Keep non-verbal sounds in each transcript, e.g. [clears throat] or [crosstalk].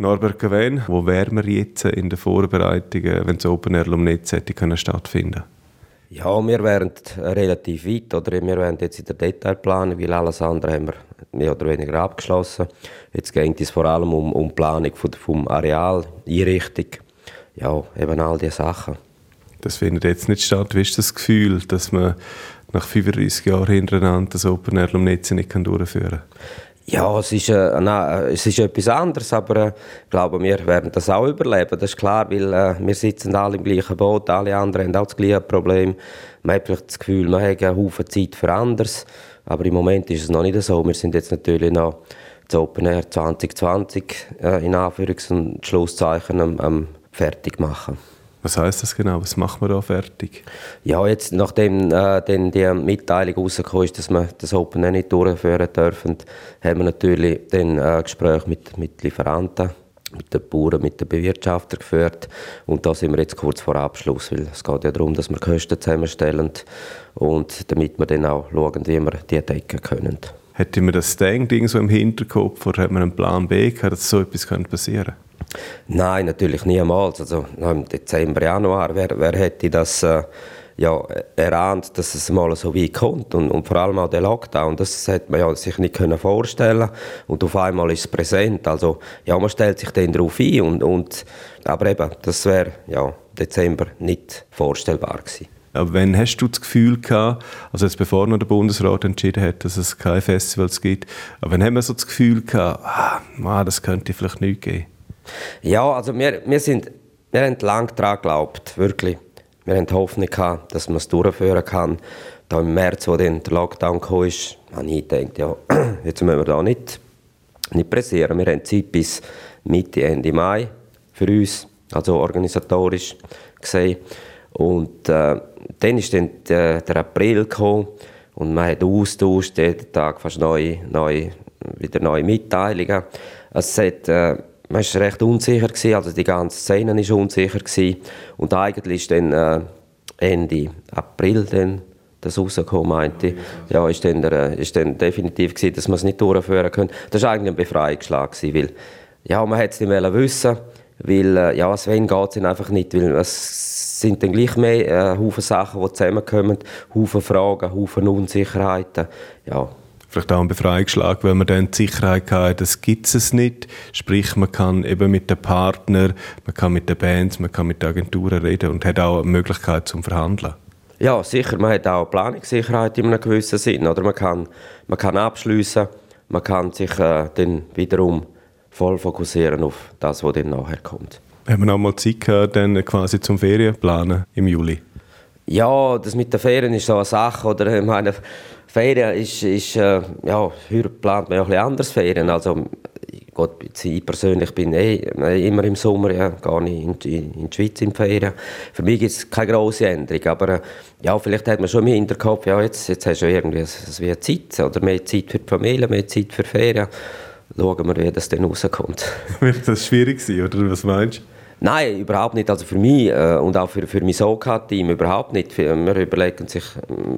Norbert Gawen, wo wären wir jetzt in den Vorbereitungen, wenn das Open Air Lumnitz hätte können stattfinden Ja, wir wären relativ weit, oder wir wären jetzt in der Detailplanung, weil alles andere haben wir mehr oder weniger abgeschlossen. Jetzt geht es vor allem um, um die Planung vom, vom Areal, Einrichtung, ja, eben all diese Sachen. Das findet jetzt nicht statt. Wie ist das Gefühl, dass man nach 35 Jahren hintereinander das Open Air Lumnitz nicht durchführen kann? Ja, es ist, äh, nein, es ist etwas anderes, aber äh, ich glaube, wir werden das auch überleben. Das ist klar, weil äh, wir sitzen alle im gleichen Boot, alle anderen haben auch das gleiche Problem. Man hat vielleicht das Gefühl, man hat einen Haufen Zeit für anderes, aber im Moment ist es noch nicht so. Wir sind jetzt natürlich noch das Open Air 2020 äh, in Anführungs- und Schlusszeichen am, am fertig machen. Was heißt das genau? Was machen wir da fertig? Ja, jetzt, nachdem äh, dann die Mitteilung rausgekommen ist, dass wir das Open Air nicht durchführen dürfen, haben wir natürlich dann äh, Gespräche mit, mit Lieferanten, mit den Bauern, mit den Bewirtschaftern geführt. Und da sind wir jetzt kurz vor Abschluss, weil es geht ja darum, dass wir Kosten zusammenstellen und damit wir dann auch schauen, wie wir die decken können. Hätte man das Ding so im Hinterkopf oder hat man einen Plan B gehabt, dass so etwas passieren könnte? Nein, natürlich niemals. Also im Dezember, Januar, wer, wer hätte das äh, ja, erahnt, dass es mal so weit kommt und, und vor allem auch der Lockdown, das hätte man ja sich nicht können vorstellen und auf einmal ist es präsent. Also ja, man stellt sich dann darauf ein und, und aber eben, das wäre ja Dezember nicht vorstellbar gewesen. Aber wann hast du das Gefühl gehabt, also jetzt bevor noch der Bundesrat entschieden hat, dass es keine Festivals gibt, aber wann haben wir so das Gefühl gehabt, ah, das könnte vielleicht nicht geben? Ja, also wir, wir, sind, wir haben lange daran geglaubt, wirklich. Wir haben die Hoffnung gehabt, dass man es durchführen kann. Da im März, wo dann der Lockdown kam, habe ich gedacht, ja, [clears throat] jetzt müssen wir da nicht, nicht pressieren. Wir haben Zeit bis Mitte, Ende Mai für uns, also organisatorisch gesehen. Und äh, dann ist dann der, der April gekommen und man hat austauscht, jeden Tag fast neue, neue, wieder neue Mitteilungen. Es hat, äh, man war recht unsicher, gewesen, also die ganze Szene war unsicher. Gewesen. Und eigentlich ist dann äh, Ende April dann das rausgekommen, meinte ich. Ja, ist dann, der, ist dann definitiv gewesen, dass man es nicht durchführen können. Das war eigentlich ein Befreiungsschlag, gewesen, weil ja, man es nicht wissen weil äh, ja, Sven geht es einfach nicht, weil es sind dann gleich mehr äh, Haufen Sachen, die zusammenkommen, Haufen Fragen, Haufen Unsicherheiten, ja, vielleicht auch ein Befreiungsschlag, weil man dann die Sicherheit hat, das gibt es nicht. Sprich, man kann eben mit den Partnern, man kann mit den Bands, man kann mit den Agenturen reden und hat auch eine Möglichkeit zum Verhandeln. Ja, sicher. Man hat auch Planungssicherheit in einem gewissen Sinn. Oder man kann, man kann abschliessen, man kann sich äh, dann wiederum voll fokussieren auf das, was dann nachher kommt. Haben wir noch mal Zeit gehabt, dann quasi zum Ferienplanen im Juli? Ja, das mit den Ferien ist so eine Sache. Oder ich meine, Ferien ist, ist äh, ja, heute plant man ja ein anders Ferien. Also, Gott, ich persönlich bin eh, immer im Sommer, ja, gar nicht in, in, in die Schweiz in Ferien. Für mich gibt es keine grosse Änderung, aber äh, ja, vielleicht hat man schon im Hinterkopf, ja, jetzt, jetzt hast du irgendwie wie Zeit, oder mehr Zeit für die Familie, mehr Zeit für Ferien. Schauen wir, wie das dann rauskommt. [laughs] Wird das schwierig sein, oder was meinst du? Nein, überhaupt nicht. Also für mich äh, und auch für, für mein SOCA-Team überhaupt nicht. Wir überlegen, sich,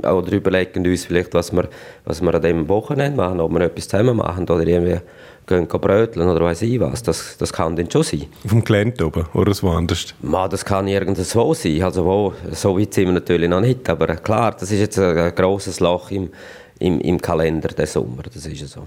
äh, oder überlegen uns vielleicht, was wir, was wir an diesem Wochenende machen, ob wir etwas zusammen machen oder irgendwie gehen bröteln oder weiß ich was. Das, das kann dann schon sein. Auf dem Gelände oben oder woanders? Ma, das kann irgendwo sein. Also wo, so weit sind wir natürlich noch nicht. Aber klar, das ist jetzt ein, grosses Loch im, im, im Kalender der Sommer. Das ist so.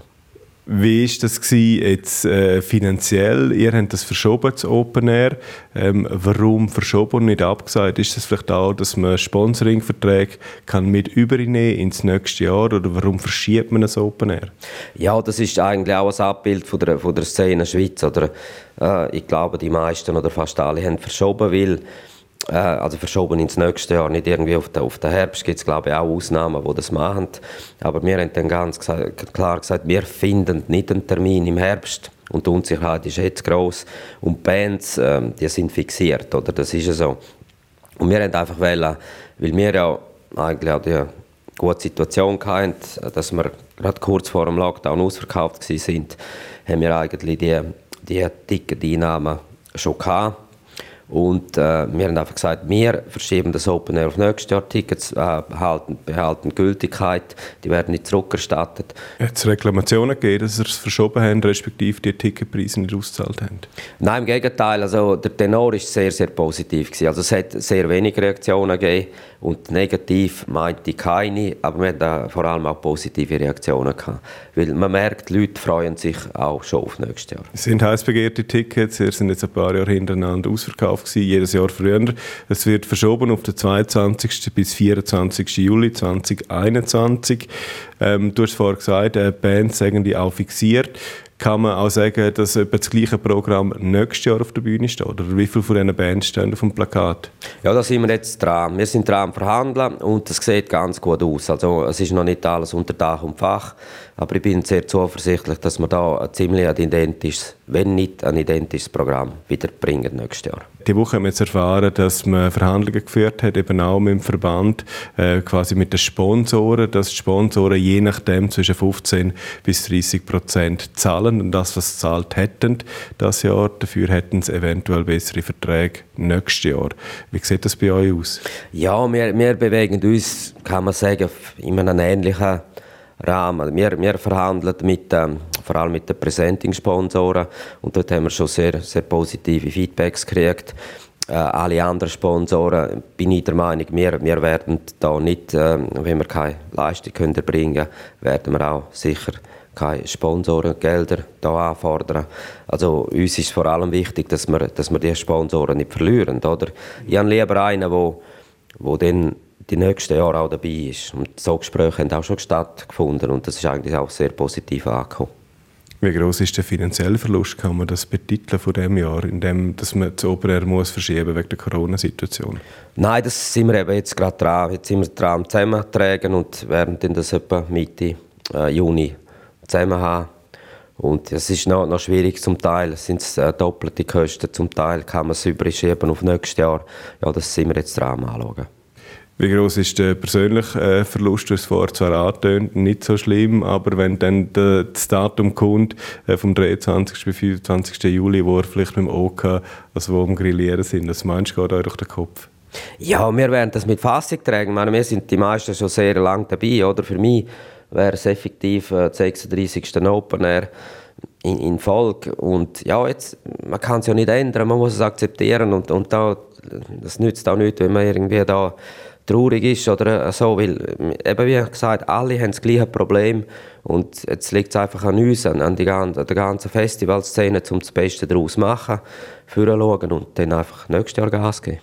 Wie war das gewesen, jetzt äh, finanziell? Ihr habt das verschoben, das Open Air. Ähm, warum verschoben und nicht abgesagt? Ist das vielleicht auch, dass man Sponsoringverträge kann mit übernehmen ins nächste Jahr? Oder warum verschiebt man das Open Air? Ja, das ist eigentlich auch ein Abbild von der, von der Szene Schweiz. Oder, äh, ich glaube, die meisten oder fast alle haben verschoben, weil äh, also verschoben ins nächste Jahr, nicht irgendwie auf den, auf den Herbst. Gibt es glaube ich auch Ausnahmen, die das machen. Aber wir haben dann ganz klar gesagt, wir finden nicht einen Termin im Herbst. Und die Unsicherheit ist jetzt groß und die Bands, äh, die sind fixiert, oder? Das ist ja so. Und wir haben einfach wollen, weil wir ja eigentlich auch die gute Situation hatten, dass wir gerade kurz vor dem Lockdown ausverkauft waren, haben wir eigentlich die, die dicken Einnahmen schon gehabt Und äh, wir haben einfach gesagt, wir verschieben das Open Air auf nächstes Jahr. Tickets äh, behalten, behalten Gültigkeit, die werden nicht zurückerstattet. Hat es Reklamationen gegeben, dass sie es verschoben haben, respektive die Ticketpreise nicht ausgezahlt haben? Nein, im Gegenteil. Also, der Tenor war sehr, sehr positiv. Gewesen. Also, es hat sehr wenige Reaktionen gegeben und negativ meinte keine, aber wir hatten vor allem auch positive Reaktionen gehabt. Weil man merkt, die Leute freuen sich auch schon auf nächstes Jahr. Es sind heiß begehrte Tickets, sie sind jetzt ein paar Jahre hintereinander ausverkauft gewesen, jedes Jahr früher. Es wird verschoben auf den 22. bis 24. Juli 2021. Ähm, du hast vorhin gesagt, äh, Bands sagen die auch fixiert kann man auch sagen, dass etwa das gleiche Programm nächstes Jahr auf der Bühne steht? Oder wie viele von diesen Bands stehen auf dem Plakat? Ja, da sind wir jetzt dran. Wir sind dran am Verhandeln und es sieht ganz gut aus. Also es ist noch nicht alles unter Dach und Fach, aber ich bin sehr zuversichtlich, dass wir da ein ziemlich ein identisches, wenn nicht ein identisches Programm wieder bringen nächstes Jahr. Die Woche haben wir jetzt erfahren, dass man Verhandlungen geführt hat, eben auch mit dem Verband, äh, quasi mit den Sponsoren, dass die Sponsoren je nachdem zwischen 15 bis 30 Prozent zahlen und das, was sie zahlt hätten das Jahr, dafür hätten sie eventuell bessere Verträge nächstes Jahr. Wie sieht das bei euch aus? Ja, wir, wir bewegen uns, kann man sagen, in einem ähnlichen Rahmen. Wir, wir verhandeln mit, ähm, vor allem mit den Presenting-Sponsoren und dort haben wir schon sehr, sehr positive Feedbacks gekriegt. Äh, alle anderen Sponsoren bin ich der Meinung, wir, wir werden da nicht, äh, wenn wir keine Leistung können erbringen werden wir auch sicher keine Sponsorengelder da anfordern. Also uns ist vor allem wichtig, dass wir, dass wir die Sponsoren nicht verlieren. Oder? Ich habe lieber einen, der wo dann die nächsten Jahre auch dabei ist. Und so Gespräche haben auch schon stattgefunden und das ist eigentlich auch sehr positiv angekommen. Wie groß ist der finanzielle Verlust, kann man das betiteln von dem Jahr, in dem, dass man das Open Air muss verschieben wegen der Corona-Situation? Nein, das sind wir eben jetzt gerade dran. Jetzt sind wir dran zusammentragen und werden dann das etwa Mitte äh, Juni zusammen haben. Und es ist noch, noch schwierig zum Teil, es sind äh, doppelte Kosten, zum Teil kann man es überschieben auf nächstes Jahr. Ja, das sind wir jetzt dran anschauen. Wie groß ist der persönliche äh, Verlust? Du hast vorher zwar angetönt, nicht so schlimm, aber wenn dann das Datum kommt, äh, vom 23. bis 25. Juli, wo ihr vielleicht mit dem OK, also wo am Grillieren sind, das meinst du, geht euch durch den Kopf? Ja, wir werden das mit Fassung tragen. Ich meine, wir sind die meisten schon sehr lange dabei. Oder? Für mich wäre es effektiv äh, 36. Open Air in, in Folge. Und ja, jetzt, man kann es ja nicht ändern, man muss es akzeptieren. Und, und da, das nützt auch nichts, wenn man irgendwie da traurig ist oder so, weil eben wie gesagt, alle haben das gleiche Problem und jetzt liegt es einfach an uns, an, die, an der ganzen Festivalszene, um das Beste daraus zu machen, für und dann einfach nächstes Jahr Gas geben.